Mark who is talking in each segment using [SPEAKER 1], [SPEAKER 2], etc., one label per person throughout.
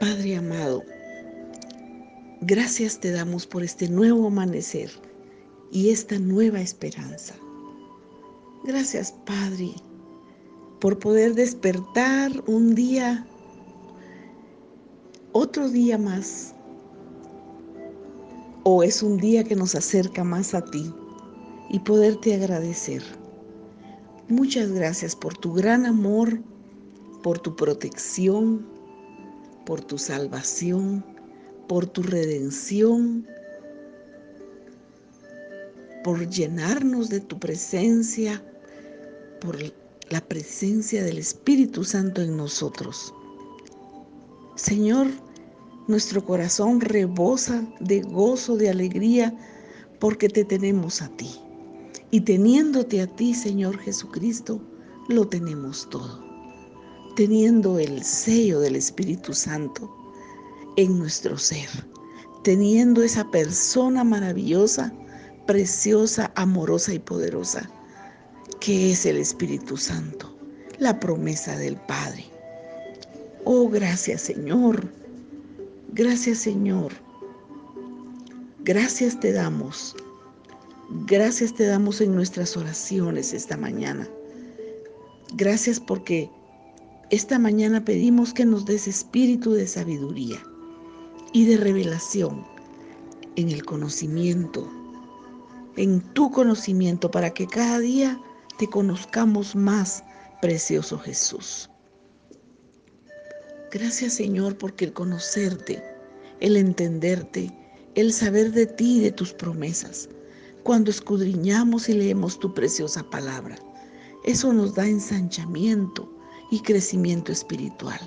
[SPEAKER 1] Padre amado, gracias te damos por este nuevo amanecer y esta nueva esperanza. Gracias, Padre, por poder despertar un día, otro día más. O es un día que nos acerca más a ti y poderte agradecer. Muchas gracias por tu gran amor, por tu protección, por tu salvación, por tu redención, por llenarnos de tu presencia, por la presencia del Espíritu Santo en nosotros. Señor, nuestro corazón rebosa de gozo, de alegría, porque te tenemos a ti. Y teniéndote a ti, Señor Jesucristo, lo tenemos todo. Teniendo el sello del Espíritu Santo en nuestro ser. Teniendo esa persona maravillosa, preciosa, amorosa y poderosa, que es el Espíritu Santo, la promesa del Padre. Oh, gracias Señor. Gracias Señor. Gracias te damos Gracias te damos en nuestras oraciones esta mañana. Gracias porque esta mañana pedimos que nos des espíritu de sabiduría y de revelación en el conocimiento, en tu conocimiento, para que cada día te conozcamos más, precioso Jesús. Gracias Señor porque el conocerte, el entenderte, el saber de ti y de tus promesas, cuando escudriñamos y leemos tu preciosa palabra. Eso nos da ensanchamiento y crecimiento espiritual,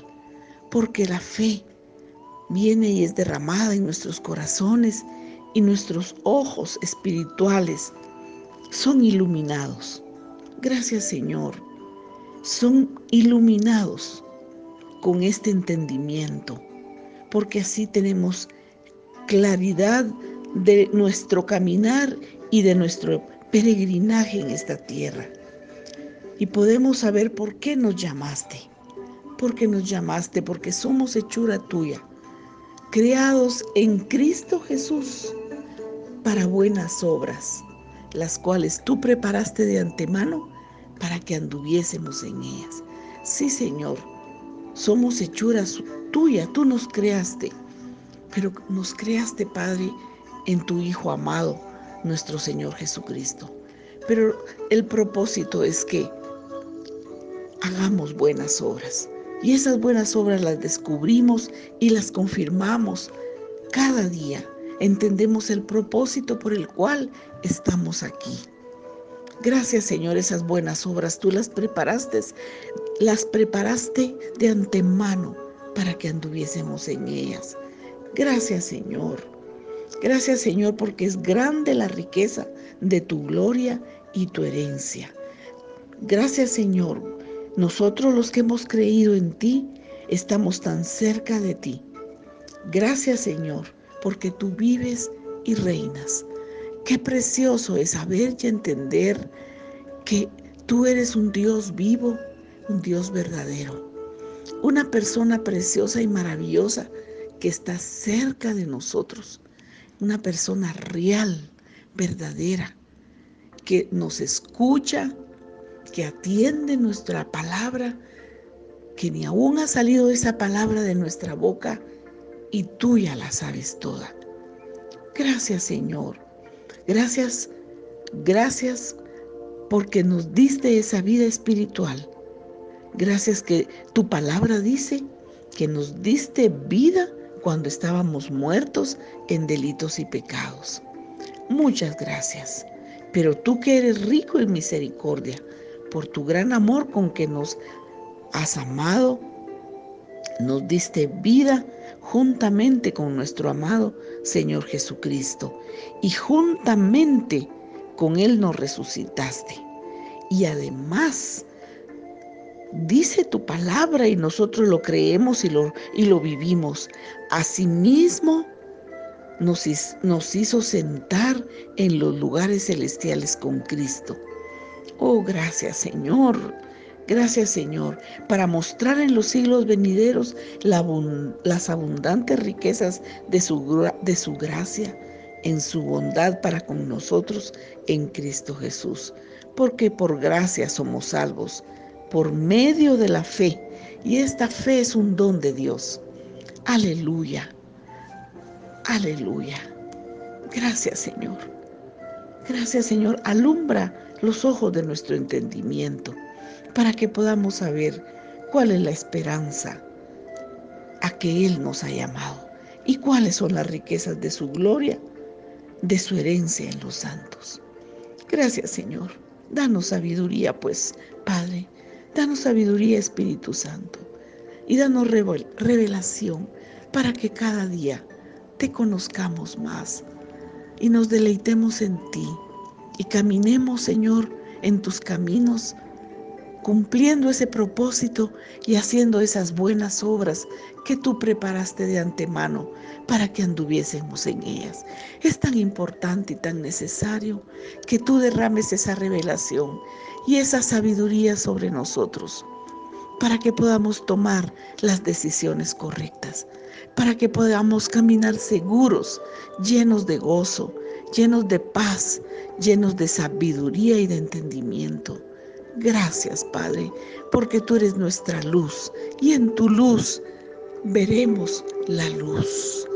[SPEAKER 1] porque la fe viene y es derramada en nuestros corazones y nuestros ojos espirituales son iluminados. Gracias Señor, son iluminados con este entendimiento, porque así tenemos claridad de nuestro caminar y de nuestro peregrinaje en esta tierra. Y podemos saber por qué nos llamaste. Porque nos llamaste, porque somos hechura tuya, creados en Cristo Jesús para buenas obras, las cuales tú preparaste de antemano para que anduviésemos en ellas. Sí, Señor, somos hechuras tuya, tú nos creaste, pero nos creaste, Padre, en tu Hijo amado nuestro Señor Jesucristo. Pero el propósito es que hagamos buenas obras. Y esas buenas obras las descubrimos y las confirmamos cada día. Entendemos el propósito por el cual estamos aquí. Gracias Señor, esas buenas obras tú las preparaste, las preparaste de antemano para que anduviésemos en ellas. Gracias Señor. Gracias Señor porque es grande la riqueza de tu gloria y tu herencia. Gracias Señor, nosotros los que hemos creído en ti estamos tan cerca de ti. Gracias Señor porque tú vives y reinas. Qué precioso es saber y entender que tú eres un Dios vivo, un Dios verdadero, una persona preciosa y maravillosa que está cerca de nosotros una persona real, verdadera, que nos escucha, que atiende nuestra palabra, que ni aún ha salido esa palabra de nuestra boca y tú ya la sabes toda. Gracias Señor. Gracias, gracias porque nos diste esa vida espiritual. Gracias que tu palabra dice que nos diste vida cuando estábamos muertos en delitos y pecados. Muchas gracias. Pero tú que eres rico en misericordia, por tu gran amor con que nos has amado, nos diste vida juntamente con nuestro amado Señor Jesucristo y juntamente con Él nos resucitaste. Y además dice tu palabra y nosotros lo creemos y lo, y lo vivimos. Asimismo, nos, nos hizo sentar en los lugares celestiales con Cristo. Oh, gracias Señor. Gracias Señor, para mostrar en los siglos venideros las abundantes riquezas de su, de su gracia en su bondad para con nosotros en Cristo Jesús. Porque por gracia somos salvos, por medio de la fe. Y esta fe es un don de Dios. Aleluya. Aleluya. Gracias Señor. Gracias Señor. Alumbra los ojos de nuestro entendimiento para que podamos saber cuál es la esperanza a que Él nos ha llamado y cuáles son las riquezas de su gloria, de su herencia en los santos. Gracias Señor. Danos sabiduría, pues, Padre. Danos sabiduría, Espíritu Santo. Y danos revelación para que cada día te conozcamos más y nos deleitemos en ti y caminemos, Señor, en tus caminos cumpliendo ese propósito y haciendo esas buenas obras que tú preparaste de antemano para que anduviésemos en ellas. Es tan importante y tan necesario que tú derrames esa revelación y esa sabiduría sobre nosotros para que podamos tomar las decisiones correctas, para que podamos caminar seguros, llenos de gozo, llenos de paz, llenos de sabiduría y de entendimiento Gracias, Padre, porque tú eres nuestra luz y en tu luz veremos la luz.